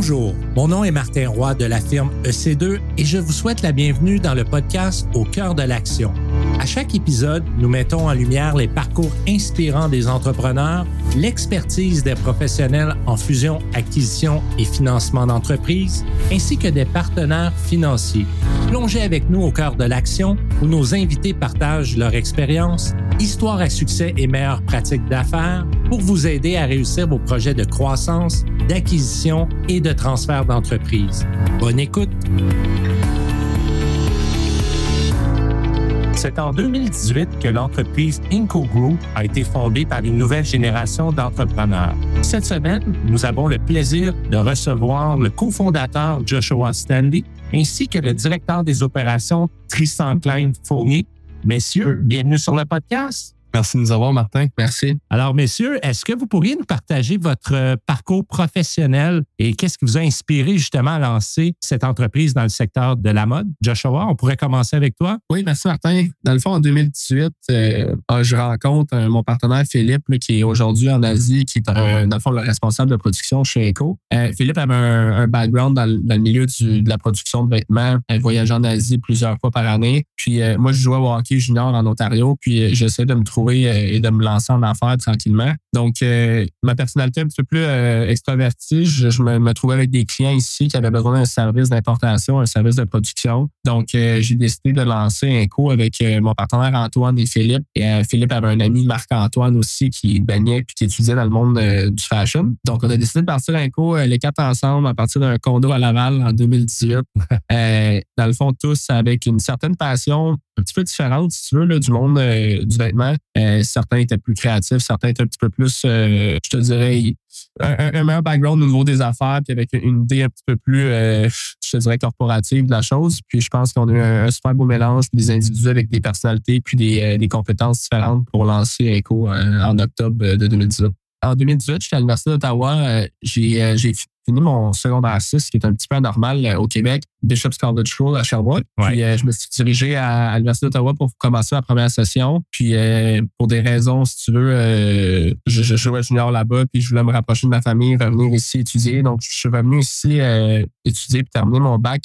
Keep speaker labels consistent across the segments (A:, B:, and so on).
A: Bonjour, mon nom est Martin Roy de la firme EC2 et je vous souhaite la bienvenue dans le podcast Au cœur de l'action. À chaque épisode, nous mettons en lumière les parcours inspirants des entrepreneurs, l'expertise des professionnels en fusion, acquisition et financement d'entreprises, ainsi que des partenaires financiers. Plongez avec nous au cœur de l'action où nos invités partagent leur expérience, histoire à succès et meilleures pratiques d'affaires pour vous aider à réussir vos projets de croissance, d'acquisition et de transfert d'entreprise. Bonne écoute! C'est en 2018 que l'entreprise Inco a été fondée par une nouvelle génération d'entrepreneurs. Cette semaine, nous avons le plaisir de recevoir le cofondateur Joshua Stanley ainsi que le directeur des opérations Tristan Klein Fournier. Messieurs, bienvenue sur le podcast.
B: Merci de nous avoir, Martin.
A: Merci. Alors, messieurs, est-ce que vous pourriez nous partager votre euh, parcours professionnel et qu'est-ce qui vous a inspiré justement à lancer cette entreprise dans le secteur de la mode? Joshua, on pourrait commencer avec toi.
B: Oui, merci, Martin. Dans le fond, en 2018, euh, ah, je rencontre euh, mon partenaire Philippe, qui est aujourd'hui en Asie, qui est, dans le fond, le responsable de production chez Eco. Philippe avait un, background dans, le milieu de la production de vêtements, il voyageait en Asie plusieurs fois par année. Puis moi, je jouais au hockey junior en Ontario, puis j'essaie de me trouver euh, et de me lancer en affaires tranquillement. Donc, euh, ma personnalité un petit peu plus euh, extravertie, je, me, trouvais avec des clients ici qui avaient besoin d'un service d'importation, un service de production. Donc, j'ai décidé de lancer un co avec mon partenaire Antoine et Philippe. Et Philippe avait un ami, Marc-Antoine aussi, qui baignait puis qui étudiait dans le monde du fashion. Donc, on a décidé de partir un co les quatre ensemble à partir d'un condo à Laval en 2018. dans le fond, tous avec une certaine passion un petit peu différente, si tu veux, là, du monde du vêtement. Euh, certains étaient plus créatifs, certains étaient un petit peu plus, euh, je te dirais, un, meilleur background au niveau des affaires, puis avec une idée un petit peu plus, euh, je te dirais, corporative de la chose. Puis je pense qu'on a eu un, super beau mélange, des individus avec des personnalités, puis des, compétences différentes pour lancer Echo en octobre de 2018. En 2018, j'étais à l'Université d'Ottawa. j'ai fini mon secondaire 6, qui est un petit peu anormal euh, au Québec, Bishop's College School à Sherbrooke. Puis euh, je me suis dirigé à, l'Université d'Ottawa pour commencer ma première session. Puis euh, pour des raisons, si tu veux, je, je, jouais junior là-bas, puis je voulais me rapprocher de ma famille, revenir ici étudier. Donc, je suis revenu ici étudier puis terminer mon bac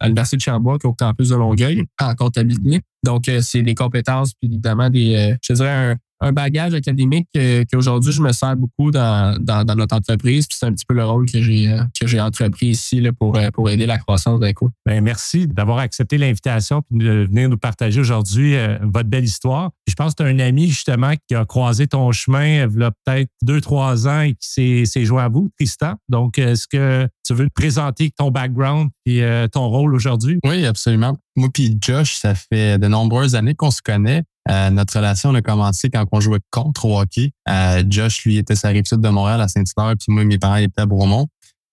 B: à l'Université de Sherbrooke au campus de Longueuil en comptabilité. Donc, c'est des compétences, puis évidemment, des, je dirais, un, un bagage académique qu'aujourd'hui je me sers beaucoup dans, dans, notre entreprise. c'est un petit peu le rôle que j'ai euh, que j'ai entrepris ici là, pour, euh, pour aider la croissance d'un coup.
A: Bien, merci d'avoir accepté l'invitation et de venir nous partager aujourd'hui euh, votre belle histoire. Je pense que tu as un ami justement qui a croisé ton chemin il y a peut-être deux, trois ans et qui s'est joint à vous, Tristan. Donc, est-ce que tu veux te présenter ton background et ton rôle aujourd'hui?
B: Oui, absolument. Moi puis Josh, ça fait de nombreuses années qu'on se connaît. Euh, notre relation a commencé quand on jouait contre au hockey. Euh, Josh, lui, était sa rive sud de Montréal à Saint-Hilaire, puis moi, mes parents étaient à Bromont.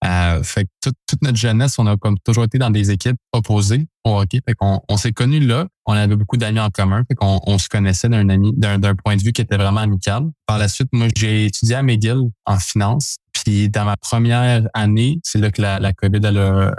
B: Euh, fait que toute, notre jeunesse, on a comme toujours été dans des équipes opposées au hockey. Fait qu'on on, s'est connus là. On avait beaucoup d'amis en commun. Fait qu'on on se connaissait d'un ami, d'un, point de vue qui était vraiment amical. Par la suite, moi, j'ai étudié à McGill en finance. Puis dans ma première année, c'est là que la, la COVID elle a,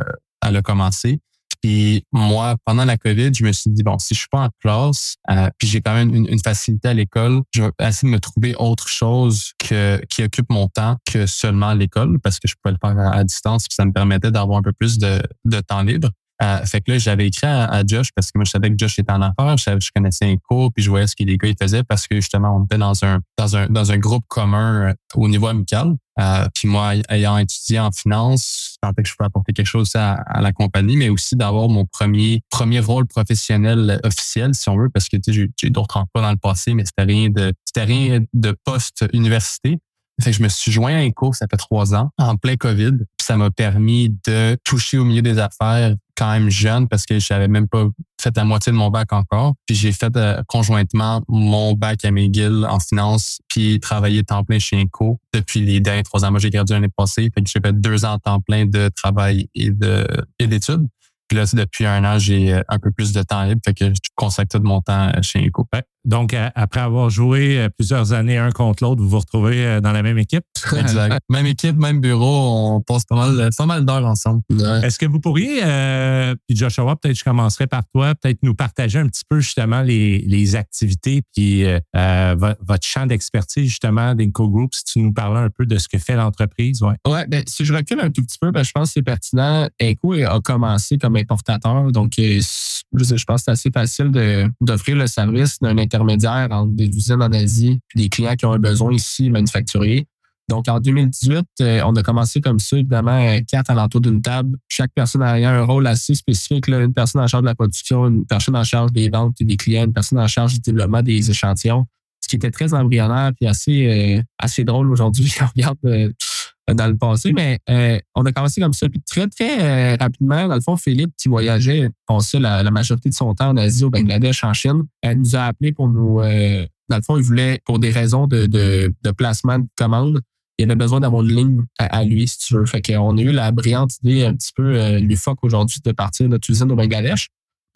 B: elle a commencé. Puis moi, pendant la COVID, je me suis dit, bon, si je suis pas en classe, euh, puis j'ai quand même une, facilité à l'école, je vais essayer de me trouver autre chose que, qui occupe mon temps que seulement l'école, parce que je pouvais le faire à, distance, puis ça me permettait d'avoir un peu plus de, de temps libre. Euh, fait que là, j'avais écrit à, Josh parce que moi, je savais que Josh était en affaires, je, je connaissais un cours, puis je voyais ce que les gars ils faisaient parce que justement, on était dans un dans un dans un groupe commun euh, au niveau amical. Euh, puis moi, ayant étudié en finance, je pensais que je pouvais apporter quelque chose à, à la compagnie, mais aussi d'avoir mon premier premier rôle professionnel officiel, si on veut, parce que j'ai eu d'autres emplois dans le passé, mais c'était rien de c'était rien de poste université. Fait que je me suis joint à un cours, ça fait trois ans, en plein COVID. Ça m'a permis de toucher au milieu des affaires quand même jeune parce que j'avais même pas fait la moitié de mon bac encore. Puis j'ai fait euh, conjointement mon bac à McGill en finance, puis travaillé temps plein chez Inco depuis les derniers trois ans. Moi, j'ai gradué l'année passée. Fait que j'ai fait deux ans temps plein de travail et de et d'études. Puis là, depuis un an, j'ai euh, un peu plus de temps libre, fait que je consacre tout mon temps euh, chez Eco.
A: Donc, après avoir joué plusieurs années un contre l'autre, vous vous retrouvez dans la même équipe?
B: Exact. même équipe, même bureau, on passe pas mal, pas mal d'heures ensemble.
A: Est-ce que vous pourriez, puis Joshua, peut-être je commencerai par toi, peut-être nous partager un petit peu justement les, les activités puis votre champ d'expertise justement d'Inco Group, si tu nous parlais un peu de ce que fait l'entreprise.
B: Ouais, ouais ben, si je recule un tout petit peu, ben, je pense que c'est pertinent. Inco a commencé comme importateur, donc je, je pense que c'est assez facile d'offrir le service d'un intermédiaire entre des usines en Asie et des clients qui ont un besoin ici manufacturier. Donc, en 2018, euh, on a commencé comme ça, évidemment, euh, quatre alentours d'une table. Chaque personne a un rôle assez spécifique. Une personne en charge de la production, une personne en charge des ventes et des clients, une personne en charge du développement des échantillons. Ce qui était très embryonnaire et assez, euh, assez drôle aujourd'hui on regarde dans le passé. Mais on a commencé comme ça. Puis très, très rapidement, dans le fond, Philippe, qui voyageait, on sait, la, majorité de son temps en Asie, au Bangladesh, en Chine, elle nous a appelé pour nous... dans le fond, il voulait, pour des raisons de, de, de placement de commandes, il avait besoin d'avoir une ligne à, lui, si tu veux. Fait qu'on a eu la brillante idée un petit peu euh, l'UFOC aujourd'hui de partir notre usine au Bangladesh.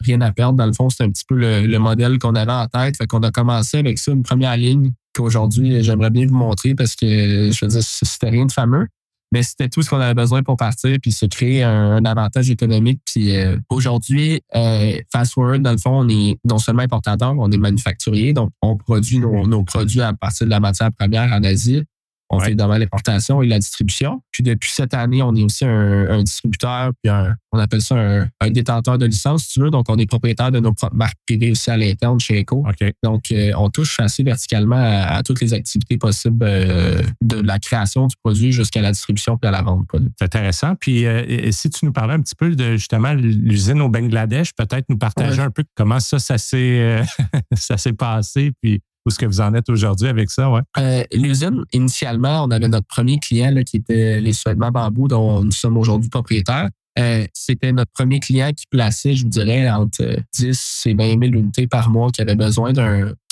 B: Rien à perdre. Dans le fond, c'est un petit peu le, modèle qu'on avait en tête. Fait qu'on a commencé avec ça, une première ligne qu'aujourd'hui, j'aimerais bien vous montrer parce que, je veux dire, c'était rien de fameux. Mais c'était tout ce qu'on avait besoin pour partir puis se créer un, avantage économique. Puis euh, aujourd'hui, euh, Fast Forward, dans le fond, on est non seulement importateur, on est manufacturier. Donc, on produit nos, nos produits à partir de la matière première en Asie. On fait évidemment l'importation et la distribution. Puis depuis cette année, on est aussi un, distributeur, puis on appelle ça un, détenteur de licence, si tu veux. Donc, on est propriétaire de nos propres marques privées aussi à l'interne chez Eco. Donc, euh, on touche assez verticalement à, toutes les activités possibles euh, de la création du produit jusqu'à la distribution puis à la vente.
A: C'est intéressant. Puis, euh, si tu nous parlais un petit peu de justement l'usine au Bangladesh, peut-être nous partager un peu comment ça, ça s'est passé, puis où est-ce que vous en êtes aujourd'hui avec ça? Ouais.
B: Euh, L'usine, initialement, on avait notre premier client qui était les sous-vêtements bambou dont nous sommes aujourd'hui propriétaires. Euh, c'était notre premier client qui plaçait, je vous dirais, entre 10 et 20 000 unités par mois qui avait besoin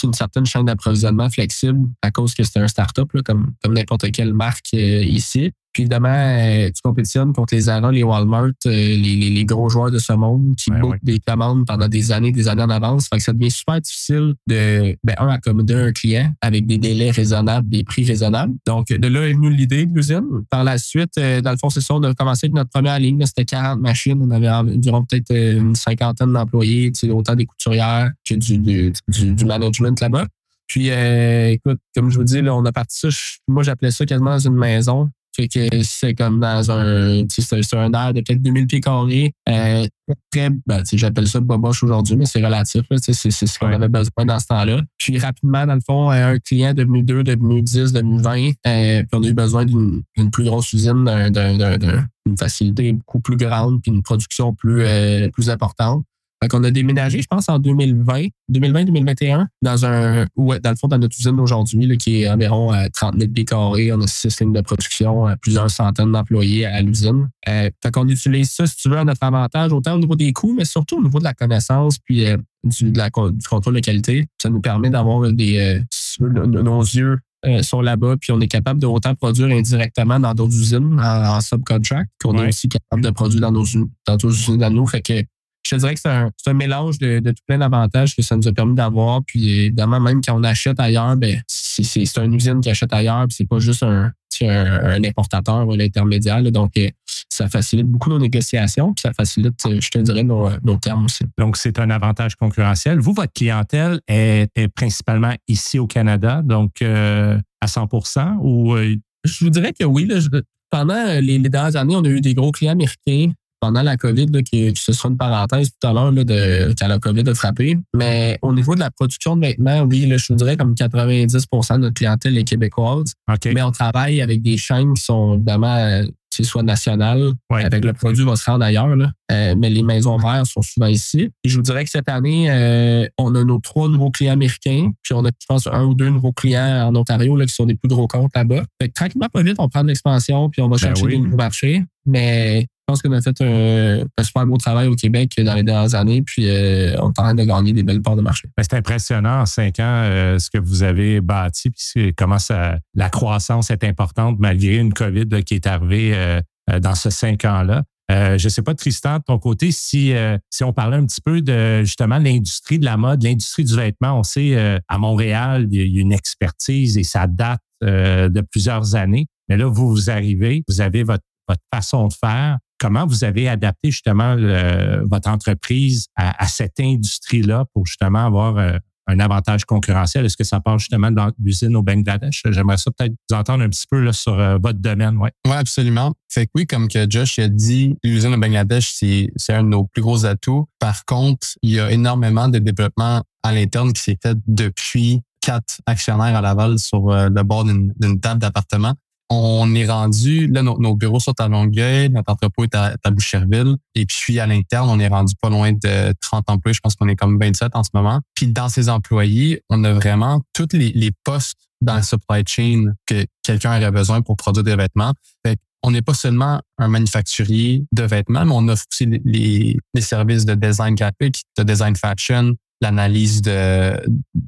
B: d'une certaine chaîne d'approvisionnement flexible à cause que c'était un start-up, comme, comme n'importe quelle marque euh, ici. Puis évidemment, euh, tu compétitionnes contre les Zara, les Walmart, euh, les, les, gros joueurs de ce monde qui ben des commandes pendant des années, des années en avance. Fait que ça devient super difficile de, ben, un, accommoder un client avec des délais raisonnables, des prix raisonnables. Donc, de là est venue l'idée de l'usine. Par la suite, euh, dans le fond, c'est ça, on a commencé avec notre première ligne. C'était 40 machines. On avait environ peut-être une cinquantaine d'employés, autant des couturières que du, du, du, management là-bas. Puis, écoute, comme je vous dis, là, on a parti ça. moi, j'appelais ça quasiment dans une maison. Fait que c'est comme dans un, c'est un air de peut-être 2000 pieds carrés. Euh, très, ben, j'appelle ça boboche aujourd'hui, mais c'est relatif. C'est ce qu'on avait besoin dans ce temps-là. Puis rapidement, dans le fond, un client devenu 2, devenu 10, devenu 20. Euh, puis on a eu besoin d'une plus grosse usine, d'une facilité beaucoup plus grande, puis une production plus, euh, plus importante. Fait qu'on a déménagé, je pense, en 2020, 2020-2021, dans un, ouais, dans le fond, dans notre usine aujourd'hui, qui est environ 30 000 pieds carrés. On a six lignes de production, euh, plusieurs centaines d'employés à l'usine. Euh, fait qu'on utilise ça, si tu veux, à notre avantage, autant au niveau des coûts, mais surtout au niveau de la connaissance, puis euh, du, contrôle de qualité. Ça nous permet d'avoir des, nos yeux sont là-bas, puis on est capable de autant produire indirectement dans d'autres usines en, subcontract, qu'on est aussi capable de produire dans nos, dans nos usines à nous. Fait que je te dirais que c'est un, un, mélange de, de tout plein d'avantages que ça nous a permis d'avoir. Puis évidemment, même quand on achète ailleurs, ben, c'est une usine qui achète ailleurs, puis c'est pas juste un, un, importateur ou un intermédiaire. donc, euh, ça facilite beaucoup nos négociations, puis ça facilite, euh, je te dirais, nos, nos termes aussi.
A: Donc, c'est un avantage concurrentiel. Vous, votre clientèle est, principalement ici au Canada, donc euh, à 100 ou
B: Je vous dirais que oui. pendant les, les, dernières années, on a eu des gros clients américains pendant la COVID, là, qui, ce sera une parenthèse tout à l'heure, de, quand la COVID a frappé. Mais au niveau de la production de vêtements, oui, là, je vous dirais comme 90% de notre clientèle est québécoise. Mais on travaille avec des chaînes qui sont évidemment euh, c'est soit nationales, avec le produit va se rendre ailleurs. Là. Euh, mais les maisons mères sont souvent ici. Et je vous dirais que cette année, euh, on a nos trois nouveaux clients américains, puis on a, je pense, un ou deux nouveaux clients en Ontario là, qui sont des plus gros comptes là-bas. tranquillement, pas vite, on prend de l'expansion, puis on va ben chercher des nouveaux marchés. Mais pense qu'on a fait un, super beau travail au Québec dans les dernières années, puis euh, on est en train de gagner des belles parts de marché.
A: Ben, c'est impressionnant en cinq ans euh, ce que vous avez bâti, puis comment ça, la croissance est importante malgré une COVID qui est arrivée euh, dans ce cinq ans-là. Je ne sais pas, Tristan, de ton côté, si, si on parlait un petit peu de justement l'industrie de la mode, l'industrie du vêtement. On sait, à Montréal, il y a une expertise et ça date de plusieurs années. Mais là, vous, vous arrivez, vous avez votre, votre façon de faire. Comment vous avez adapté justement votre entreprise à, à cette industrie-là pour justement avoir un avantage concurrentiel? Est-ce que ça part justement dans l'usine au Bangladesh? J'aimerais ça peut-être vous entendre un petit peu là, sur euh, votre domaine. Oui,
C: ouais, absolument. Fait que oui, comme que Josh a dit, l'usine au Bangladesh, c'est, c'est un de nos plus gros atouts. Par contre, il y a énormément de développement à l'interne qui s'est fait depuis quatre actionnaires à Laval sur euh, le bord d'une table d'appartement on est rendu, là, nos, bureaux sont à Longueuil, notre entrepôt est à, Boucherville. Et puis, à l'interne, on est rendu pas loin de 30 employés. Je pense qu'on est comme 27 en ce moment. Puis, dans ces employés, on a vraiment tous les, postes dans la supply chain que quelqu'un aurait besoin pour produire des vêtements. Fait on n'est pas seulement un manufacturier de vêtements, mais on offre aussi les, services de design graphique, de design fashion, l'analyse de,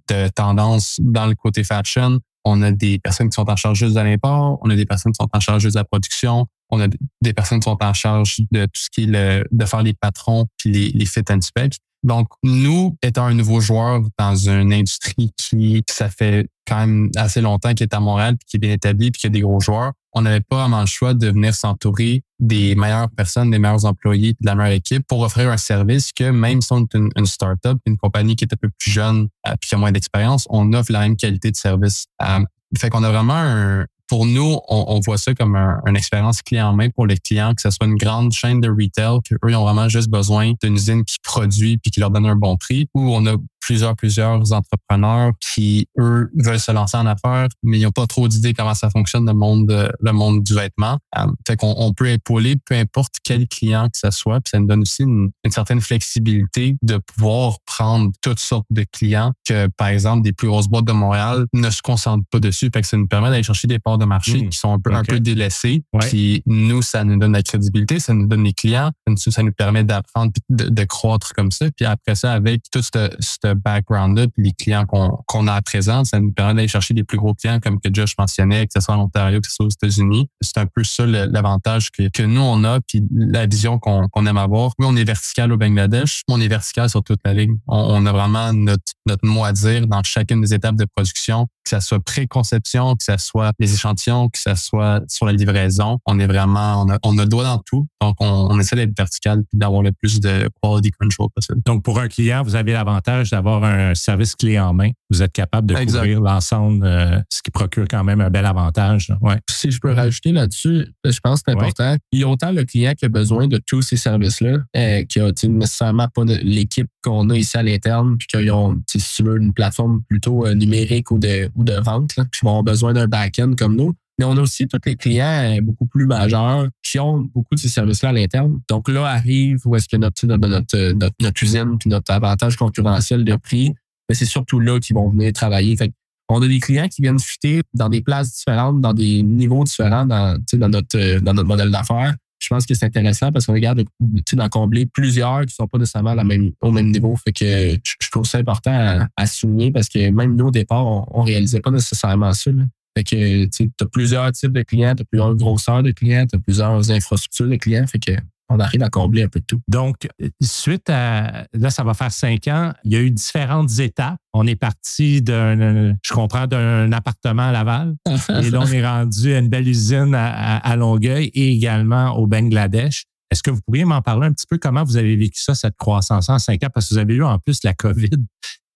C: de tendance dans le côté fashion, on a des personnes qui sont en charge juste de l'import, on a des personnes qui sont en charge juste de la production, on a des personnes qui sont en charge de tout ce qui est le, de faire les patrons puis les, les fit and spec. Donc, nous, étant un nouveau joueur dans une industrie qui, ça fait quand même assez longtemps qu'il est à Montréal, puis qui est bien établi, puis qui a des gros joueurs, on n'avait pas vraiment le choix de venir s'entourer des meilleures personnes, des meilleurs employés, de la meilleure équipe pour offrir un service que même si on est une, une start-up, une compagnie qui est un peu plus jeune, euh, puis qui a moins d'expérience, on offre la même qualité de service. Euh, fait qu'on a vraiment un, pour nous, on, voit ça comme un, une expérience clé en main pour les clients, que ce soit une grande chaîne de retail, qu'eux, ils ont vraiment juste besoin d'une usine qui produit puis qui leur donne un bon prix, ou on a plusieurs, plusieurs entrepreneurs qui, eux, veulent se lancer en affaires, mais ils n'ont pas trop d'idées comment ça fonctionne le monde, le monde du vêtement. Euh, fait qu'on on peut épauler peu importe quel client que ce soit, puis ça nous donne aussi une, certaine flexibilité de pouvoir prendre toutes sortes de clients que, par exemple, des plus grosses boîtes de Montréal ne se concentrent pas dessus. Fait que ça nous permet d'aller chercher des parts de marché hmm. qui sont un peu, un peu délaissés. Puis nous, ça nous donne la crédibilité, ça nous donne les clients, ça nous permet d'apprendre de, de croître comme ça. Puis après ça, avec tout ce background-là, puis les clients qu'on a à présent, ça nous permet d'aller chercher des plus gros clients, comme que Josh mentionnait, que ce soit en Ontario, que ce soit aux États-Unis. C'est un peu ça l'avantage que, que nous, on a, puis la vision qu'on aime avoir. Oui, on est vertical au Bangladesh, mais on est vertical sur toute la ligne. On, a vraiment notre, notre mot à dire dans chacune des étapes de production, que ce soit pré-conception, que ce soit les échantillons, que ce soit sur la livraison. On est vraiment, on a, on a le doigt dans tout. Donc, on, on essaie d'être vertical puis d'avoir le plus de quality control possible.
A: Donc, pour un client, vous avez l'avantage d'avoir avoir un service clé en main. Vous êtes capable de couvrir l'ensemble, euh, ce qui procure quand même un bel avantage. Ouais.
B: Si je peux rajouter là-dessus, je pense que c'est important. Il y a autant le client qui a besoin de tous ces services-là, euh, qui a nécessairement pas l'équipe qu'on a ici à l'interne, puis qu'ils ont, si tu veux, une plateforme plutôt euh, numérique ou de, ou de vente, là, puis ont besoin d'un back-end comme nous. Mais on a aussi tous les clients beaucoup plus majeurs qui ont beaucoup de ces services-là à l'interne. Donc là arrive où est-ce que notre, notre, notre, notre, usine puis notre avantage concurrentiel de prix, mais c'est surtout là qu'ils vont venir travailler. Fait on a des clients qui viennent chuter dans des places différentes, dans des niveaux différents dans, dans, notre, dans notre modèle d'affaires. Je pense que c'est intéressant parce qu'on regarde d'en combler plusieurs qui sont pas nécessairement au même niveau. Fait que je, trouve ça important à, souligner parce que même nous, au départ, on ne réalisait pas nécessairement ça. Fait que tu as plusieurs types de clients, tu as plusieurs grosseurs de clients, tu as plusieurs infrastructures de clients. Fait que on arrive à combler un peu de tout.
A: Donc, suite à, là, ça va faire cinq ans, il y a eu différentes étapes. On est parti d'un, je comprends, d'un appartement à Laval. et là, on est rendu à une belle usine à, Longueuil et également au Bangladesh. Est-ce que vous pourriez m'en parler un petit peu comment vous avez vécu ça, cette croissance en cinq ans? Parce que vous avez eu en plus la COVID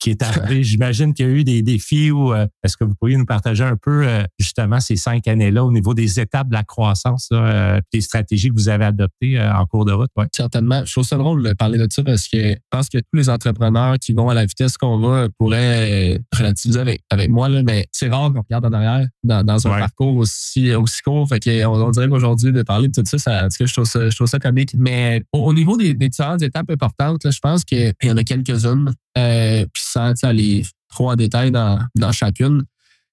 A: qui est arrivé. J'imagine qu'il y a eu des défis ou euh, est-ce que vous pourriez nous partager un peu euh, justement ces cinq années-là au niveau des étapes de la croissance, euh, des stratégies que vous avez adoptées en cours de route?
B: Ouais. Certainement. Je trouve ça drôle de parler de ça parce que je pense que tous les entrepreneurs qui vont à la vitesse qu'on va pourraient relativiser avec, avec moi, là, mais c'est rare qu'on regarde en arrière dans, dans un parcours aussi, aussi court. Fait que on, dirait qu'aujourd'hui, de parler de tout ça, ça je, trouve ça je trouve ça comique. Mais au, niveau des, des différentes étapes importantes, là, je pense qu'il y en a quelques-unes. Euh, puis sans aller trop en détail dans, dans chacune.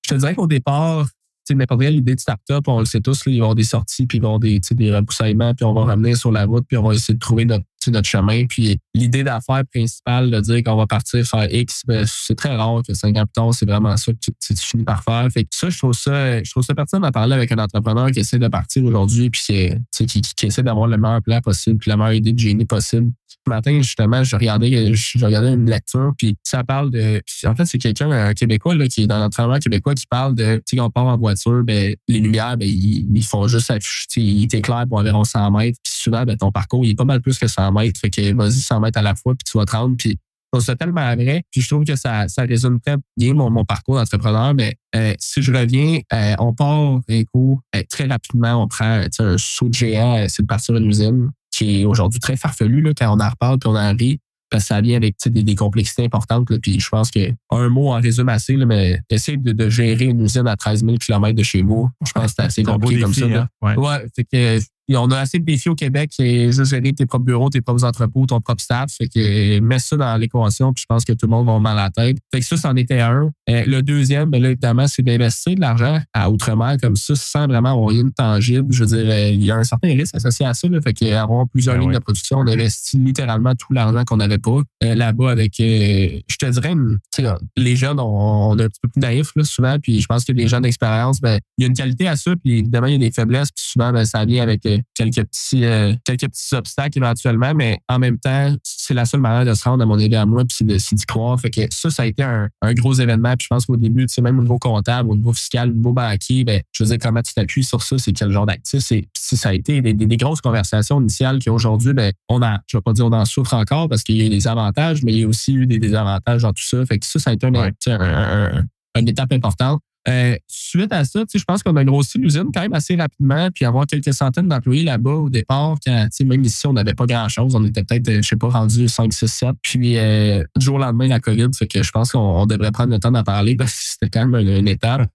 B: Je te dirais qu'au départ, n'importe quelle idée de start-up, on le sait tous, là, ils vont des sorties, puis ils vont des, des reboussaillements, puis on va ramener sur la route, puis on va essayer de trouver notre, notre chemin. Puis l'idée d'affaires principale de dire qu'on va partir faire X, ben, c'est très rare que cinq ans c'est vraiment ça que tu, tu, finis par faire. Fait que ça, je trouve ça, je trouve ça pertinent d'en parler avec un entrepreneur qui essaie de partir aujourd'hui puis qui, qui, qui, essaie d'avoir le meilleur plan possible puis la meilleure idée de génie possible. Ce matin, justement, je regardais, je regardais une lecture, puis ça parle de. En fait, c'est quelqu'un, un Québécois, là, qui est dans l'entraînement québécois, qui parle de, tu sais, quand on part en voiture, ben, les lumières, ben, ils, font juste afficher, ils t'éclairent pour environ 100 mètres, puis souvent, ben, ton parcours, il est pas mal plus que 100 mètres. Fait que vas-y 100 mètres à la fois, puis tu vas te rendre, puis c'est tellement vrai. Puis je trouve que ça, ça résume très bien mon, mon parcours d'entrepreneur. Mais euh, si je reviens, euh, on part éco euh, très rapidement, on prend un saut de géant, c'est de partir une usine qui est aujourd'hui très farfelu là, quand on en reparle puis on en rit. Parce que ça vient avec des, des, complexités importantes. Là, puis je pense que un mot en résume assez, là, mais essayer de, de, gérer une usine à 13 000 km de chez vous, je pense que c'est assez compliqué comme ça.
C: Hein? Ouais.
B: ouais fait que on a assez de défis au Québec, c'est juste gérer tes propres bureaux, tes propres entrepôts, ton propre staff. Fait que mets ça dans l'équation, puis je pense que tout le monde va mal à la tête. Fait que ça, c'en était un. Euh, le deuxième, ben là, évidemment, c'est d'investir de l'argent à outre-mer comme ça, sans vraiment avoir rien de tangible. Je veux dire, euh, il y a un certain risque associé à ça. Là, fait qu'avoir plusieurs
C: Ben
B: lignes
C: ouais.
B: de production, on investit littéralement tout l'argent qu'on n'avait pas euh, là-bas avec, euh, je te dirais, les jeunes, on, on est un petit peu plus naïfs là, souvent, puis je pense que les gens d'expérience, ben, il y a une qualité à ça, puis évidemment, il y a des faiblesses, puis souvent, ben, ça vient avec euh, quelques petits, euh, quelques petits obstacles éventuellement, mais en même temps, c'est la seule manière de se rendre à mon idée à moi, puis c'est d'y croire. Fait que ça, ça a été un, un gros événement, puis je pense qu'au début, tu sais, même au niveau comptable, au niveau fiscal, au niveau banquier, ben, je veux dire, comment tu t'appuies sur ça, c'est quel genre d'actif, c'est ça a été des, des- des grosses conversations initiales qu'aujourd'hui, ben, on a, je vais pas dire on en souffre encore parce qu'il y a eu des avantages, mais il y a aussi eu des désavantages dans tout ça. Fait que ça, ça a été
C: Ouais.
B: un- une étape importante. Euh, suite à ça, je pense qu'on a grossi l'usine quand même assez rapidement, puis avoir quelques centaines d'employés là-bas au départ, quand, sais, même ici, on n'avait pas grand-chose. On était peut-être, euh, je sais pas, rendu 5, 6, 7. Puis, euh, du jour au lendemain, la COVID, fait que je pense qu'on on devrait prendre le temps d'en parler parce que c'était quand même une étape.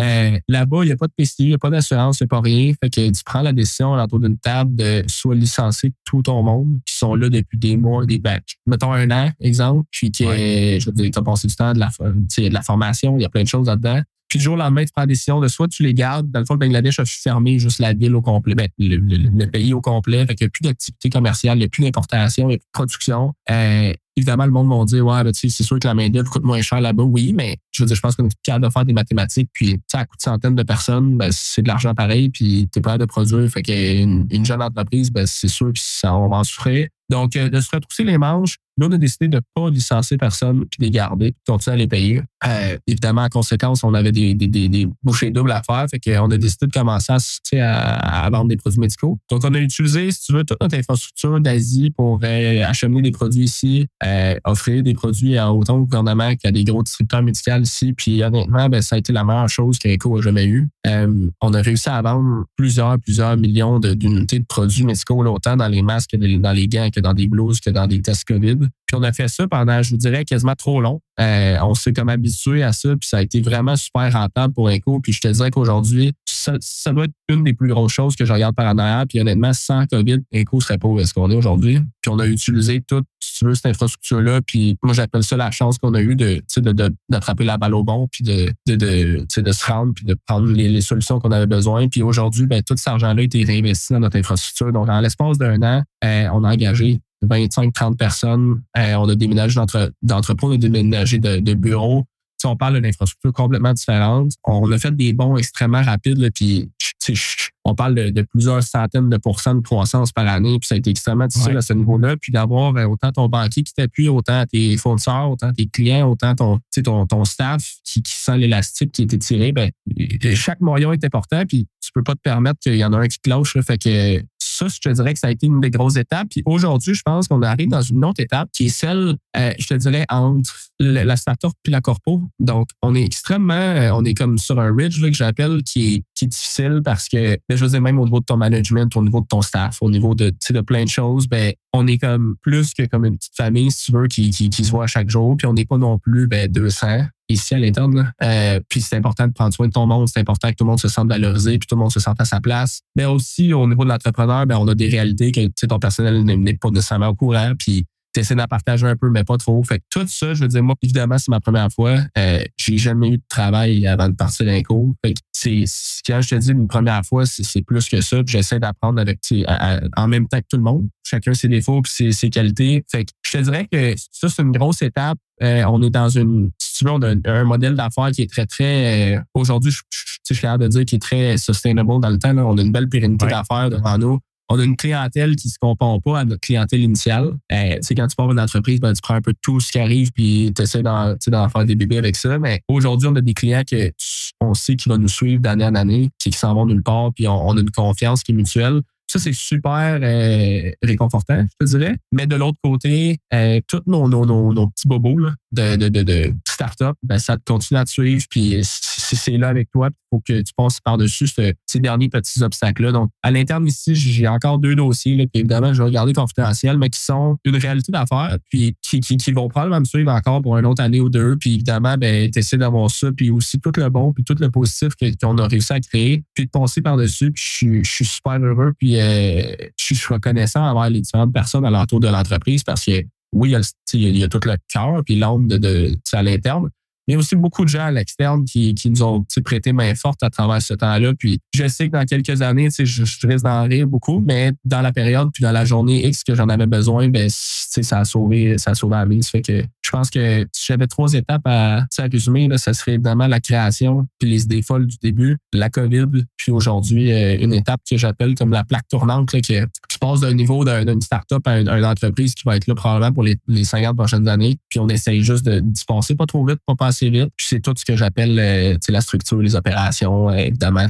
B: Euh, Là-bas, il n'y a pas de PCU, il n'y a pas d'assurance, il n'y a pas rien. Fait que tu prends la décision autour d'une table de soit licencier tout ton monde qui sont là depuis des mois, des ben, mettons un an, exemple, puis qui est, je veux dire, tu as passé du temps de la, a de la formation, il y a plein de choses là-dedans. Puis du jour au lendemain, tu prends la décision de soit tu les gardes, dans le fond, le Bangladesh a fermé juste la ville au complet, ben, le, le- le pays au complet, fait qu'il n'y a plus d'activité commerciale, il n'y a plus d'importation, il n'y a plus de production. Euh, évidemment, le monde va dire, ouais, ben, c'est sûr que la main-d'œuvre coûte moins cher là-bas, oui, mais je veux dire, je pense qu'on est capable de faire des mathématiques, puis tu sais, à coût de centaines de personnes, ben, c'est de l'argent pareil, puis tu es pas de produire. Fait qu'une une jeune entreprise, ben, c'est sûr que ça, on va en souffrir. Donc, euh, de se retrousser les manches, nous, on a décidé de ne pas licencier personne, puis de les garder, puis de continuer à les payer. Euh, évidemment, en conséquence, on avait des, des, des, des bouchées doubles à faire. Fait qu'on a décidé de commencer à, à, vendre des produits médicaux. Donc, on a utilisé, si tu veux, toute notre infrastructure d'Asie pour euh, acheminer des produits ici, offrir des produits à autant au gouvernement qu'à des gros distributeurs médicaux ici. Puis honnêtement, ben, ça a été la meilleure chose qu'Eco a jamais eue. On a réussi à vendre plusieurs, plusieurs millions d'unités de, produits médicaux, autant dans les masques que dans les gants, dans des blouses, que dans des tests COVID. Puis on a fait ça pendant, je vous dirais, quasiment trop long. Euh, on s'est comme habitué à ça, puis ça a été vraiment super rentable pour Eco. Puis je te dirais qu'aujourd'hui, ça, ça doit être une des plus grosses choses que je regarde par en arrière. Puis honnêtement, sans COVID, Eco serait pas où est-ce qu'on est aujourd'hui. Puis on a utilisé toute, si tu veux, cette infrastructure-là. Puis moi, j'appelle ça la chance qu'on a eue de, sais, de, de- d'attraper la balle au bon, puis de, de, de, de se rendre, puis de prendre les, les solutions qu'on avait besoin. Puis aujourd'hui, ben, tout cet argent-là a été réinvesti dans notre infrastructure. Donc, en l'espace d'un an, euh, on a engagé 25-30 personnes. Euh, on a déménagé d'entre- d'entrepôts, on a déménagé de, de bureaux. Si on parle d'une infrastructure complètement différente, on a fait des bons extrêmement rapides. Là, puis, on parle de, de plusieurs centaines de pourcents de croissance par année. Puis ça a été extrêmement difficile
C: Ouais.
B: à ce niveau-là. Puis d'avoir euh, autant ton banquier qui t'appuie, autant tes fournisseurs, autant tes clients, autant ton, ton, ton staff qui, qui sent l'élastique qui est tiré. Ben, chaque moyen est important. Puis tu peux pas te permettre qu'il y en a un qui cloche. Là, fait que ça, je te dirais que ça a été une des grosses étapes. Puis aujourd'hui, je pense qu'on arrive dans une autre étape qui est celle, euh, je te dirais, entre la startup puis la corpo. Donc, on est extrêmement, euh, on est comme sur un ridge là, que j'appelle qui est, difficile parce que, ben, je veux dire, même au niveau de ton management, au niveau de ton staff, au niveau de plein de choses, ben, on est comme plus que comme une petite famille, si tu veux, qui, qui, qui se voit chaque jour. Puis on n'est pas non plus ben, 200 ici à l'interne. Euh, puis c'est important de prendre soin de ton monde, c'est important que tout le monde se sente valorisé, puis tout le monde se sente à sa place. Mais aussi, au niveau de l'entrepreneur, ben, on a des réalités que ton personnel n'est pas nécessairement au courant. Puis tu essaies d'en partager un peu, mais pas trop. Fait que tout ça, je veux dire, moi, évidemment, c'est ma première fois. Euh, j'ai jamais eu de travail avant de partir d'un cours. Fait que c'est, quand je te dis une première fois, c'est plus que ça. J'essaie d'apprendre avec, en même temps que tout le monde. Chacun ses défauts puis ses, ses qualités. Fait que je te dirais que ça, c'est une grosse étape. Euh, on est dans une, si tu veux, on a un, modèle d'affaires qui est très, très, euh, aujourd'hui, je, je, je, suis capable de dire qu'il est très sustainable dans le temps. Là. On a une belle pérennité d'affaires devant nous on a une clientèle qui se compare pas à notre clientèle initiale. Euh, quand tu pars une entreprise, ben, tu prends un peu tout ce qui arrive puis tu essaies d'en, faire des bébés avec ça. Mais aujourd'hui, on a des clients que on sait qu'ils vont nous suivre d'année en année, qui s'en vont nulle part, puis on, a une confiance qui est mutuelle. Ça, c'est super euh, réconfortant, je te dirais. Mais de l'autre côté, euh, tous nos, nos, nos, petits bobos là, de, de, de, de start-up, ben, ça continue à te suivre. Puis c'est là avec toi, il faut que tu passes par-dessus ces derniers petits obstacles-là. Donc, à l'interne ici, j'ai encore deux dossiers, là, puis évidemment, je vais regarder confidentiels, mais qui sont une réalité d'affaires, puis qui, qui, qui, vont probablement me suivre encore pour une autre année ou deux. Puis évidemment, ben, tu essaies d'avoir ça, puis aussi tout le bon, puis tout le positif qu'on a réussi à créer, puis de passer par-dessus. Puis je suis super heureux, puis euh, je suis reconnaissant envers les différentes personnes à l'entour de l'entreprise parce que oui, il y a, tout le cœur puis l'âme de, de, à l'interne, mais aussi beaucoup de gens à l'externe qui, qui nous ont prêté main forte à travers ce temps-là. Puis je sais que dans quelques années, je, je risque d'en rire beaucoup, mais dans la période puis dans la journée X que j'en avais besoin, ben, ça a sauvé, ça a sauvé la mise. Fait que je pense que si j'avais trois étapes à, à résumer, là, ça serait évidemment la création, puis les idées folles du début, la COVID, puis aujourd'hui, euh, une étape que j'appelle comme la plaque tournante, là, que tu passes d'un niveau d'une start-up à une, entreprise qui va être là probablement pour les, les 50 prochaines années, puis on essaye juste de dispenser pas trop vite, pas passer vite. Puis c'est tout ce que j'appelle euh, la structure, les opérations, euh, évidemment,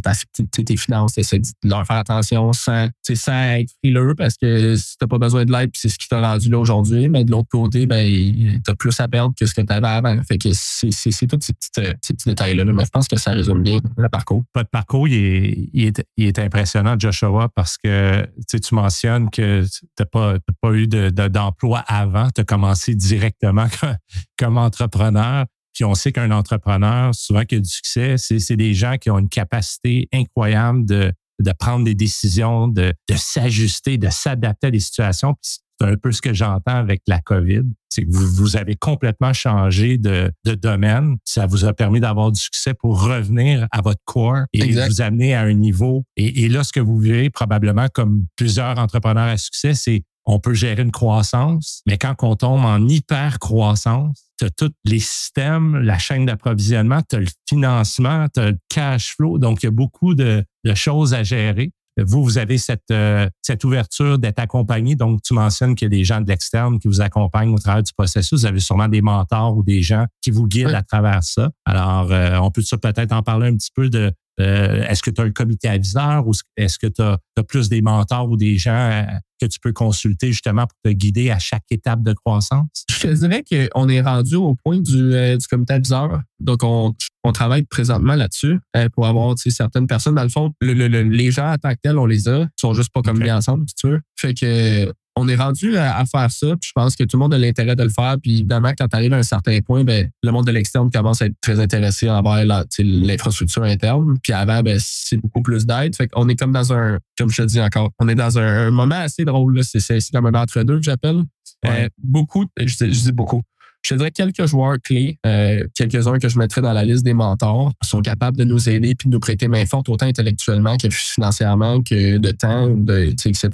B: tes finances, essayer de leur faire attention sans, sans être frileux parce que si t'as pas besoin de l'aide, puis c'est ce qui t'a rendu là aujourd'hui, mais de l'autre côté, ben, t'as plus à perdre que ce que tu avais avant. Fait que c'est, tous ces, petits détails-là. Mais je pense que ça résume bien le parcours.
A: Votre parcours, il est, il est, impressionnant, Joshua, parce que tu mentionnes que tu n'as pas, pas eu de, d'emploi avant. Tu as commencé directement comme, entrepreneur. Puis on sait qu'un entrepreneur, souvent qui a du succès, c'est, c'est des gens qui ont une capacité incroyable de, de prendre des décisions, de, de s'ajuster, de s'adapter à des situations. C'est un peu ce que j'entends avec la COVID. C'est que vous, vous avez complètement changé de, de, domaine. Ça vous a permis d'avoir du succès pour revenir à votre core et vous amener à un niveau. Et, et là, ce que vous vivez probablement comme plusieurs entrepreneurs à succès, c'est on peut gérer une croissance, mais quand on tombe en hyper croissance, tu as tous les systèmes, la chaîne d'approvisionnement, tu as le financement, tu as le cash flow. Donc, il y a beaucoup de, de choses à gérer. Vous, vous avez cette, euh, cette ouverture d'être accompagné. Donc, tu mentionnes qu'il y a des gens de l'externe qui vous accompagnent au travers du processus. Vous avez sûrement des mentors ou des gens qui vous guident à travers ça. Alors, euh, on peut peut-être en parler un petit peu de euh, est-ce que tu as un comité aviseur ou est-ce que tu as, plus des mentors ou des gens euh, que tu peux consulter justement pour te guider à chaque étape de croissance?
B: Je te dirais qu'on est rendu au point du, euh, du comité aviseur. Donc, on, on travaille présentement là-dessus pour avoir certaines personnes. Dans le fond, les gens en tant que tels, on les a. Ils sont juste pas comme ensemble, si tu veux. Fait que on est rendu à, faire ça. Puis je pense que tout le monde a l'intérêt de le faire. Puis évidemment, quand tu arrives à un certain point, ben, le monde de l'externe commence à être très intéressé envers l'infrastructure interne. Puis avant, ben, c'est beaucoup plus d'aide. Fait qu'on est comme dans un, comme je te dis encore, on est dans un, moment assez drôle. C'est comme un entre-deux que j'appelle. Euh, beaucoup, je dis beaucoup je dirais quelques joueurs clés, euh, quelques-uns que je mettrais dans la liste des mentors, sont capables de nous aider puis de nous prêter main forte autant intellectuellement que financièrement que de temps, de, etc.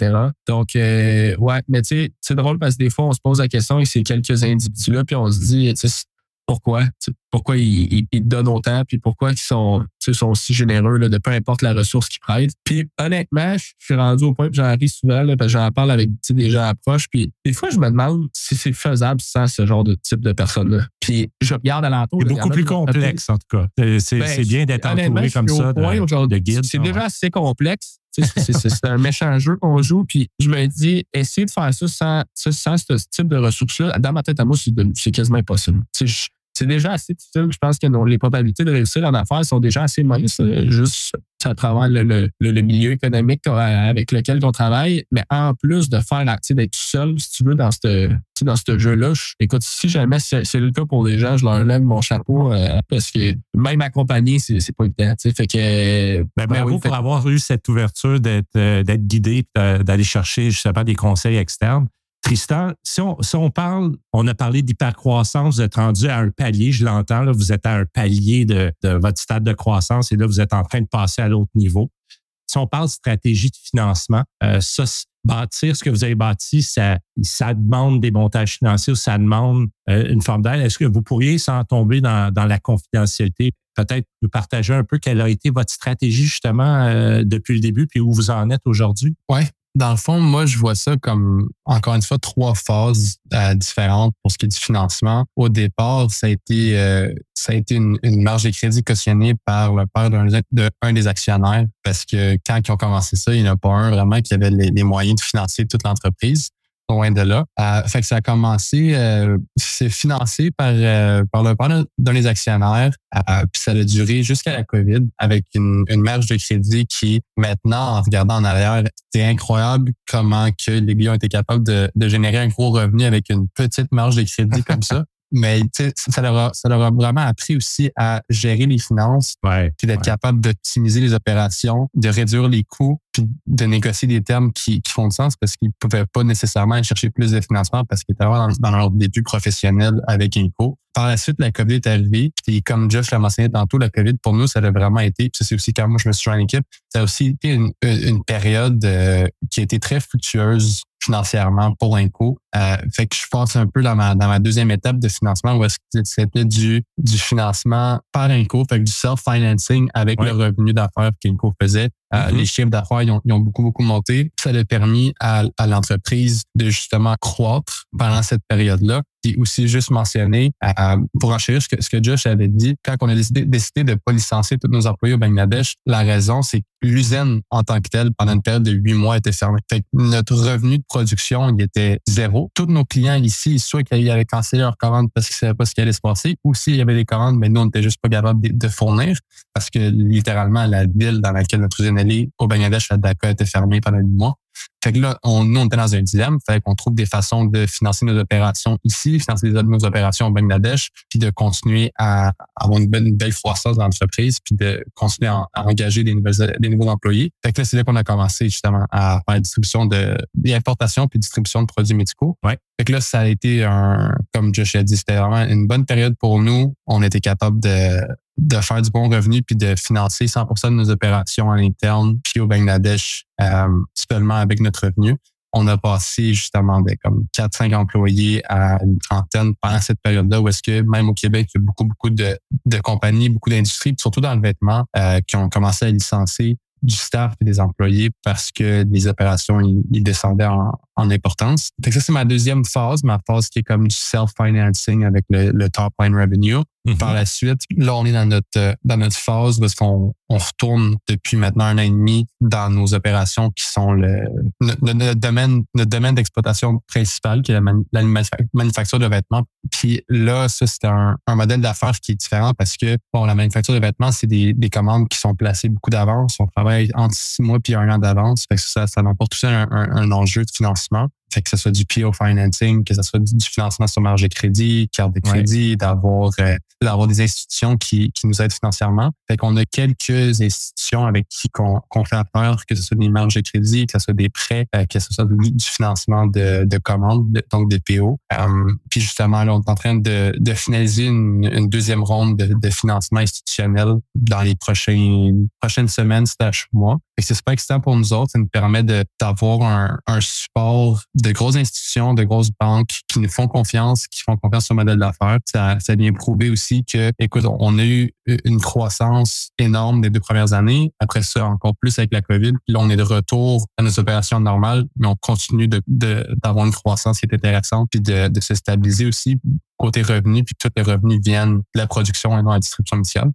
B: Donc, euh, ouais, mais tu sais, c'est drôle parce que des fois, on se pose la question avec ces quelques individus-là, puis on se dit, pourquoi, pourquoi ils, ils, donnent autant, puis pourquoi ils sont, sont aussi généreux là, de peu importe la ressource qu'ils prêtent. Puis honnêtement, je suis rendu au point, que j'en ris souvent, là, parce que j'en parle avec des gens approches, puis des fois, je me demande si c'est faisable sans ce genre de type de personnes-là. Puis je regarde à l'entour.
A: C'est beaucoup plus complexe, en tout cas. C'est ben, bien d'être entouré comme ça de.
B: C'est déjà assez complexe. C'est un méchant jeu qu'on joue. Puis je me dis, essayer de faire ça sans, sans ce type de ressources-là, dans ma tête à moi, c'est quasiment impossible. C'est déjà assez difficile. Je pense que les probabilités de réussir en affaires sont déjà assez minces, juste à travers le, le, milieu économique avec lequel on travaille. Mais en plus de faire d'être tout seul, si tu veux, dans ce dans ce jeu-là, écoute, si jamais c'est le cas pour des gens, je leur lève mon chapeau euh, parce que même accompagné, c'est pas évident. Fait que,
A: ben, bravo pour avoir eu cette ouverture d'être euh, guidé, d'aller chercher justement des conseils externes. Tristan, si on, parle, on a parlé d'hypercroissance, vous êtes rendu à un palier, je l'entends, vous êtes à un palier de, votre stade de croissance et là, vous êtes en train de passer à l'autre niveau. Si on parle de stratégie de financement, euh, ça, bâtir ce que vous avez bâti, ça, ça demande des montages financiers ou ça demande euh, une forme d'aide. Est-ce que vous pourriez, sans tomber dans, la confidentialité, peut-être nous partager un peu quelle a été votre stratégie justement euh, depuis le début puis où vous en êtes aujourd'hui?
C: Oui, dans le fond, moi, je vois ça comme, encore une fois, trois phases euh, différentes pour ce qui est du financement. Au départ, ça a été, euh, ça a été une, marge de crédit cautionnée par le père d'un de, des actionnaire parce que quand ils ont commencé ça, il n'y en a pas un vraiment qui avait les moyens de financer toute l'entreprise loin de là. Euh, fait que ça a commencé, euh, c'est financé par, euh, par le père d'un des actionnaires, puis ça a duré jusqu'à la COVID avec une, une marge de crédit qui, maintenant, en regardant en arrière, c'est incroyable comment que les gars ont été capables de, de générer un gros revenu avec une petite marge de crédit comme ça. Mais ça leur, a, ça leur a vraiment appris aussi à gérer les finances, puis d'être capable d'optimiser les opérations, de réduire les coûts, puis de négocier des termes qui, qui font du sens parce qu'ils ne pouvaient pas nécessairement aller chercher plus de financement parce qu'ils étaient dans, dans leur début professionnel avec Inco. Par la suite, la COVID est arrivée. Et comme Jeff l'a mentionné tantôt, la COVID, pour nous, ça a vraiment été, puis c'est aussi quand moi je me suis joint à l'équipe, ça a aussi été une, une période euh, qui a été très fructueuse financièrement pour Inco. Euh, fait que je pense un peu dans ma, dans ma deuxième étape de financement où est-ce que c'était du, du financement par Inco, fait que du self-financing avec le revenu d'affaires qu'Inco faisait. Euh, mm-hmm. Les chiffres d'affaires, ils ont, ils ont, beaucoup, beaucoup monté. Ça a permis à, à l'entreprise de justement croître pendant cette période-là. Aussi juste mentionner, pour enchérir ce que, ce que Josh avait dit, quand on a décidé, décidé de pas licencier tous nos employés au Bangladesh, la raison, c'est que l'usine en tant que telle, pendant une période de huit mois, était fermée. Fait que notre revenu de production, il était zéro. Tous nos clients ici, soit qu'ils avaient cancellé leurs commandes parce qu'ils savaient pas ce qui allait se passer, ou s'il y avait des commandes, mais nous, on n'était juste pas capable de, fournir parce que littéralement, la ville dans laquelle notre usine est au Bangladesh, la Dhaka, était fermée pendant huit mois. Fait que là, on, nous, on était dans un dilemme. Fait qu'on trouve des façons de financer nos opérations ici, financer nos opérations au Bangladesh, puis de continuer à avoir une belle, belle croissance dans l'entreprise, puis de continuer à, engager des, nouvelles, des nouveaux employés. Fait que là, c'est là qu'on a commencé justement à faire la distribution de, des importations puis distribution de produits médicaux.
A: Ouais.
C: Fait que là, ça a été un, comme Josh a dit, c'était vraiment une bonne période pour nous. On était capable de, de faire du bon revenu puis de financer 100% de nos opérations à l'interne puis au Bangladesh euh, seulement avec notre revenu. On a passé justement de comme 4-5 employés à une trentaine pendant cette période-là où est-ce que même au Québec, il y a beaucoup, beaucoup de, de compagnies, beaucoup d'industries, surtout dans le vêtement, euh, qui ont commencé à licencier du staff et des employés parce que les opérations ils, descendaient en, en importance. Fait que ça, c'est ma deuxième phase, ma phase qui est comme du self-financing avec le, le top line revenue. Mm-hmm. Par la suite, là, on est dans notre euh, dans notre phase parce qu'on on retourne depuis maintenant un an et demi dans nos opérations qui sont le notre, domaine notre domaine d'exploitation principal qui est la, manufacture de vêtements. Puis là, ça c'est un, un modèle d'affaires qui est différent parce que bon, la manufacture de vêtements c'est des, des commandes qui sont placées beaucoup d'avance. On travaille entre six mois puis un an d'avance. Fait que ça ça n'emporte tout un, un, un enjeu de financement. Fait que ce soit du PO financing, que ce soit du financement sur marge de crédit, carte de crédit, d'avoir euh, d'avoir des institutions qui, qui nous aident financièrement. Fait qu'on a quelques institutions avec qui qu'on qu'on fait affaire, que ce soit des marges de crédit, que ce soit des prêts, euh, que ce soit du, financement de, de commandes, donc des PO. Euh, puis justement, là, on est en train de, de finaliser une, une deuxième ronde de, de, financement institutionnel dans les prochaines prochaines semaines slash mois. Et c'est super excitant pour nous autres. Ça nous permet d'avoir un, un support de grosses institutions, de grosses banques qui nous font confiance, qui font confiance au modèle d'affaires. Ça, ça vient prouver aussi que, écoute, on a eu une croissance énorme des deux premières années. Après ça, encore plus avec la COVID. Puis là, on est de retour à nos opérations normales, mais on continue d'avoir de, une croissance qui est intéressante, puis de, de se stabiliser aussi côté revenus, puis que tous les revenus viennent de la production et non de la distribution initiale.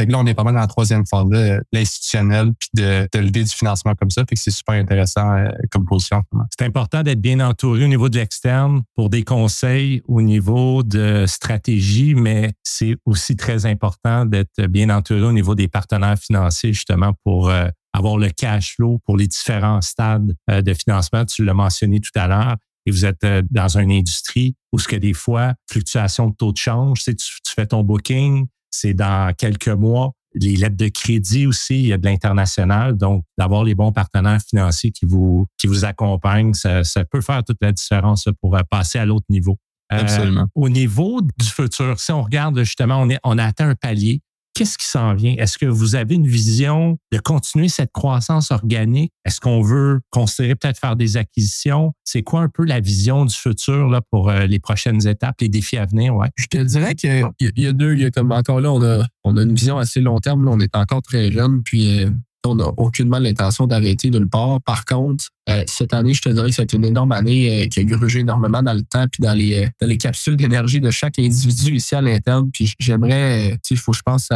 C: Fait que là, on est pas mal dans la troisième phase de l'institutionnel puis de, de, lever du financement comme ça. Fait que c'est super intéressant euh, comme position.
A: C'est important d'être bien entouré au niveau de l'externe pour des conseils au niveau de stratégie, mais c'est aussi très important d'être bien entouré au niveau des partenaires financiers, justement, pour euh, avoir le cash flow pour les différents stades euh, de financement. Tu l'as mentionné tout à l'heure et vous êtes dans une industrie où ce que des fois, fluctuation de taux de change, tu, tu fais ton booking, c'est dans quelques mois. les lettres de crédit aussi, il y a de l'international. Donc, d'avoir les bons partenaires financiers qui vous, qui vous accompagnent, ça, ça peut faire toute la différence pour passer à l'autre niveau.
C: Absolument.
A: au niveau du futur, si on regarde justement, on, est, on a atteint un palier qu'est-ce qui s'en vient? Est-ce que vous avez une vision de continuer cette croissance organique? Est-ce qu'on veut considérer peut-être faire des acquisitions? C'est quoi un peu la vision du futur là, pour euh, les prochaines étapes, les défis à venir? Ouais.
B: Je te dirais qu'il y, a deux, il y a comme encore là, on a, on a une vision assez long terme. on est encore très jeune, puis euh, on n'a aucunement l'intention d'arrêter d'une part. Par contre, euh, cette année, je te dirais que c'est une énorme année qui a grugé énormément dans le temps puis dans les, dans les capsules d'énergie de chaque individu ici à l'interne. Puis j'aimerais, tu sais, il faut que je pense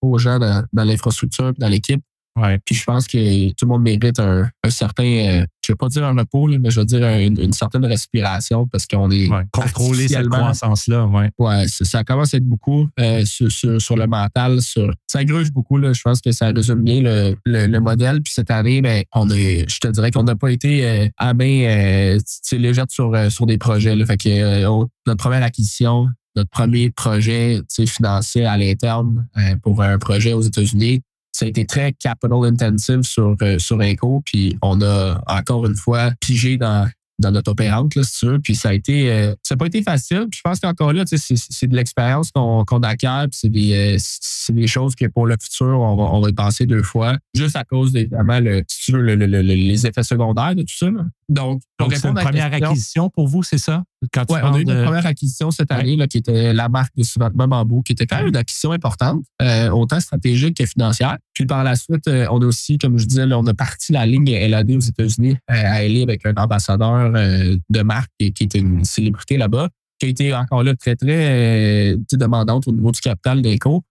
B: aux gens dans, dans l'infrastructure dans l'équipe
A: Ouais.
B: Puis je pense que tout le monde mérite un, un certain, euh, je vais pas dire un repos, là, mais je veux dire une, une certaine respiration parce qu'on est
A: ouais. contrôler cette croissance-là. Ouais,
B: ouais ça commence à être beaucoup euh, sur, sur, sur, le mental. Sur, ça gruge beaucoup. Là, je pense que ça résume bien le, le, le modèle. Puis cette année, ben, on est, je te dirais qu'on n'a pas été euh, à main euh, légère sur, euh, sur des projets. Là. Fait que euh, notre première acquisition, notre premier projet financier à l'interne euh, pour un projet aux États-Unis ça a été très capital intensive sur, euh, sur Inco. Puis on a encore une fois pigé dans, dans notre opérante, là, si tu. Puis ça a été, euh, ça n'a pas été facile. Puis je pense qu'encore là, c'est de l'expérience qu'on qu'on acquiert. C'est des, euh, des choses que pour le futur, on va, on va y penser deux fois. Juste à cause, évidemment, le, si tu veux, le, le, les effets secondaires de tout ça. Là. Donc,
A: Donc c'est une première question, acquisition pour vous, c'est ça?
B: Quand ouais, on a eu de... une première acquisition cette année là, qui était la marque de sous-vêtements bambou, qui était quand même une acquisition importante, euh, autant stratégique que financière. Puis par la suite, euh, on a aussi, comme je disais, là, on a parti la ligne LAD aux États-Unis euh, à LA avec un ambassadeur euh, de marque qui, qui était une célébrité là-bas, qui a été encore là très, très demandante au niveau du capital d'éco.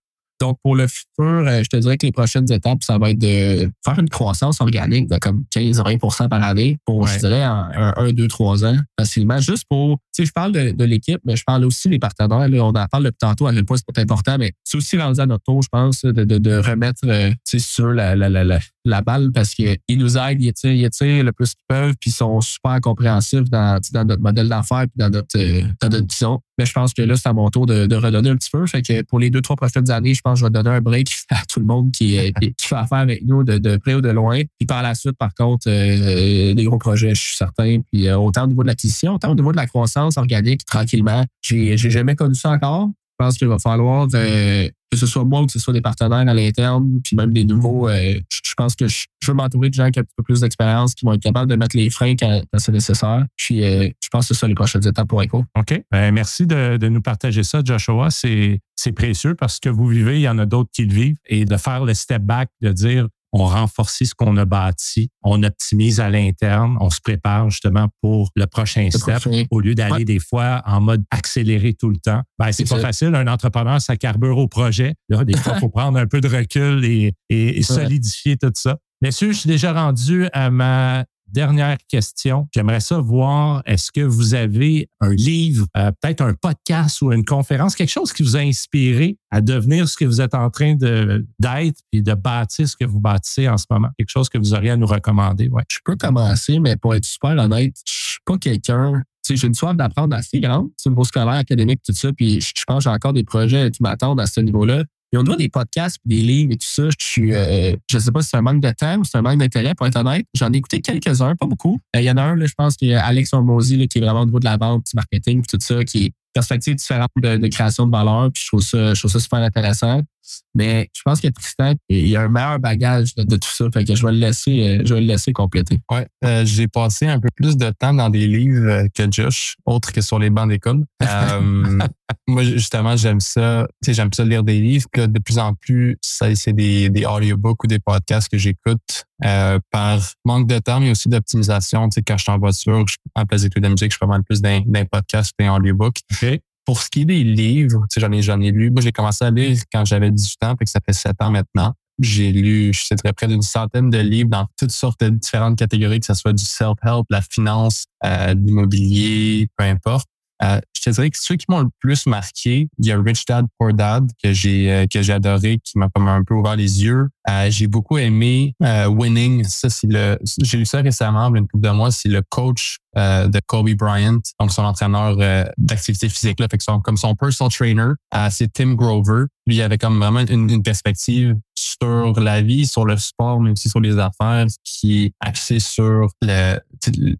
B: Donc, pour le futur, je te dirais que les prochaines étapes, ça va être de faire une croissance organique de comme 15-20% par année pour, ouais. je dirais, un, 1, 2, 3 ans facilement. Juste pour, tu sais, je parle de, de l'équipe, mais je parle aussi des partenaires. Là, on en parle depuis tantôt à quel point c'est important, mais c'est aussi rendu à notre tour, je pense, de, de, de remettre euh, sur la, la, la, la, la balle parce qu'ils nous aident, ils tirent, ils le plus qu'ils peuvent, puis ils sont super compréhensifs dans, dans notre modèle d'affaires puis dans notre, euh, dans notre vision. Mais je pense que là, c'est à mon tour de, redonner un petit peu. Fait que pour les deux, trois prochaines années, je pense que je vais donner un break à tout le monde qui, fait affaire avec nous de, près ou de loin. Puis par la suite, par contre, euh, des gros projets, je suis certain. Puis euh, autant au niveau de l'acquisition, autant au niveau de la croissance organique, tranquillement. J'ai jamais connu ça encore. Qu'il va falloir euh, que ce soit moi ou que ce soit des partenaires à l'interne, puis même des nouveaux. Euh, je pense que je, veux m'entourer de gens qui ont un peu plus d'expérience, qui vont être capables de mettre les freins quand, c'est nécessaire. Puis euh, je pense que c'est ça les prochaines étapes pour ECO.
A: OK. Ben, merci de, nous partager ça, Joshua. C'est précieux parce que vous vivez, il y en a d'autres qui le vivent. Et de faire le step back, de dire on renforce ce qu'on a bâti, on optimise à l'interne, on se prépare justement pour le prochain le step prochain. au lieu d'aller ouais. des fois en mode accéléré tout le temps. Ben, c'est pas ça. facile. Un entrepreneur, ça carbure au projet. Là, des fois, il faut prendre un peu de recul et, et, et solidifier tout ça. Messieurs, je suis déjà rendu à ma dernière question. J'aimerais ça voir, est-ce que vous avez un livre, euh, peut-être un podcast ou une conférence, quelque chose qui vous a inspiré à devenir ce que vous êtes en train d'être et de bâtir ce que vous bâtissez en ce moment? Quelque chose que vous auriez à nous recommander? Ouais.
B: Je peux commencer, mais pour être super honnête, je suis pas quelqu'un tu sais, j'ai une soif d'apprendre assez grande. C'est niveau scolaire, académique, tout ça. Puis je pense que j'ai encore des projets qui m'attendent à ce niveau-là. Et au niveau des podcasts, des livres et tout ça, je suis, euh, je sais pas si c'est un manque de temps ou c'est un manque d'intérêt, pour être honnête. J'en ai écouté quelques-uns, pas beaucoup. Il euh, y en a un, là, je pense, qui est Alex Hormozy, qui est vraiment au niveau de la vente, du marketing, tout ça, qui est perspective différente de, de, création de valeur. Puis je trouve ça, je trouve ça super intéressant. Mais je pense que Tristan, il y a un meilleur bagage de, de, tout ça. Fait que je vais le laisser, je vais le laisser compléter.
C: Ouais, euh, j'ai passé un peu plus de temps dans des livres que Josh, autre que sur les bancs d'école. Euh, moi, justement, j'aime ça. Tu sais, j'aime ça lire des livres. Que de plus en plus, ça, c'est des, des audiobooks ou des podcasts que j'écoute euh, par manque de temps, mais aussi d'optimisation. Tu sais, quand je suis en voiture, je, en place d'écouter de la musique, je fais mal plus d'un podcast que d'un audiobook.
A: Okay.
C: Pour ce qui est des livres, tu sais, j'en ai, j'en ai lu. Moi, j'ai commencé à lire quand j'avais 18 ans, fait que ça fait 7 ans maintenant. J'ai lu, je sais très près d'une centaine de livres dans toutes sortes de différentes catégories, que ce soit du self-help, la finance, euh, l'immobilier, peu importe. Euh, je te dirais que ceux qui m'ont le plus marqué, il y a Rich Dad Poor Dad que j'ai euh, que j'ai adoré, qui m'a comme un peu ouvert les yeux. Euh, j'ai beaucoup aimé euh, Winning. Ça c'est le, j'ai lu ça récemment, une couple de mois. C'est le coach euh, de Kobe Bryant, donc son entraîneur d'activité physique là, fait que son, comme son personal trainer. c'est Tim Grover. Lui il avait comme vraiment une, une perspective sur la vie, sur le sport, mais aussi sur les affaires, qui est axé sur le,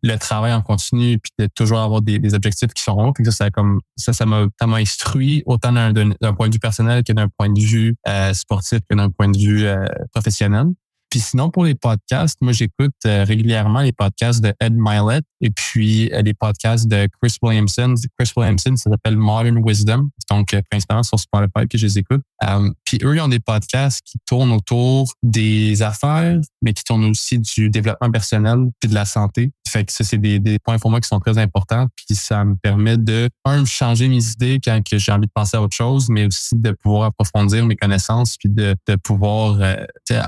C: le travail en continu, puis de toujours avoir des, des objectifs qui sont hauts. ça, ça comme ça, ça m'a instruit autant d'un point de vue personnel que d'un point de vue euh, sportif que d'un point de vue euh, professionnel. Puis sinon, pour les podcasts, moi, j'écoute euh, régulièrement les podcasts de Ed Milet et puis euh, les podcasts de Chris Williamson. Chris Williamson, ça s'appelle Modern Wisdom. Donc, euh, principalement sur Spotify que je les écoute. puis eux, ils ont des podcasts qui tournent autour des affaires, mais qui tournent aussi du développement personnel puis de la santé. Fait que ça, c'est des, des, points pour moi qui sont très importants. Puis ça me permet de, un, changer mes idées quand j'ai envie de penser à autre chose, mais aussi de pouvoir approfondir mes connaissances puis de, de pouvoir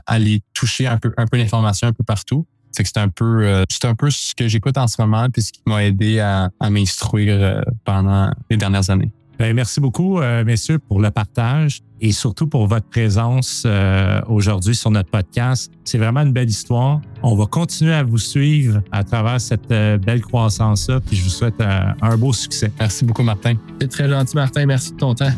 C: aller toucher un peu, un peu l'information un peu partout. C'est que c'est un peu, euh, c'est un peu ce que j'écoute en ce moment, puis ce qui m'a aidé à, à m'instruire euh, pendant les dernières années.
A: Bien, merci beaucoup, euh, messieurs, pour le partage et surtout pour votre présence aujourd'hui sur notre podcast. C'est vraiment une belle histoire. On va continuer à vous suivre à travers cette belle croissance-là, puis je vous souhaite un beau succès.
C: Merci beaucoup, Martin.
B: C'est très gentil, Martin. Merci de ton temps.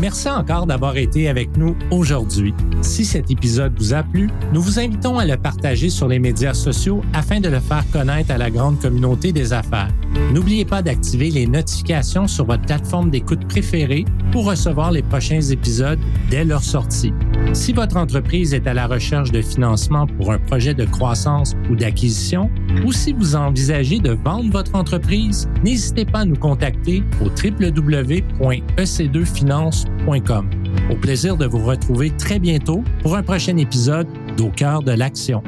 A: Merci encore d'avoir été avec nous aujourd'hui. Si cet épisode vous a plu, nous vous invitons à le partager sur les médias sociaux afin de le faire connaître à la grande communauté des affaires. N'oubliez pas d'activer les notifications sur votre plateforme d'écoute préférée pour recevoir les prochains épisodes dès leur sortie. Si votre entreprise est à la recherche de financement pour un projet de croissance ou d'acquisition, ou si vous envisagez de vendre votre entreprise, n'hésitez pas à nous contacter au www.ec2finance.com. Au plaisir de vous retrouver très bientôt pour un prochain épisode d'Au cœur de l'action.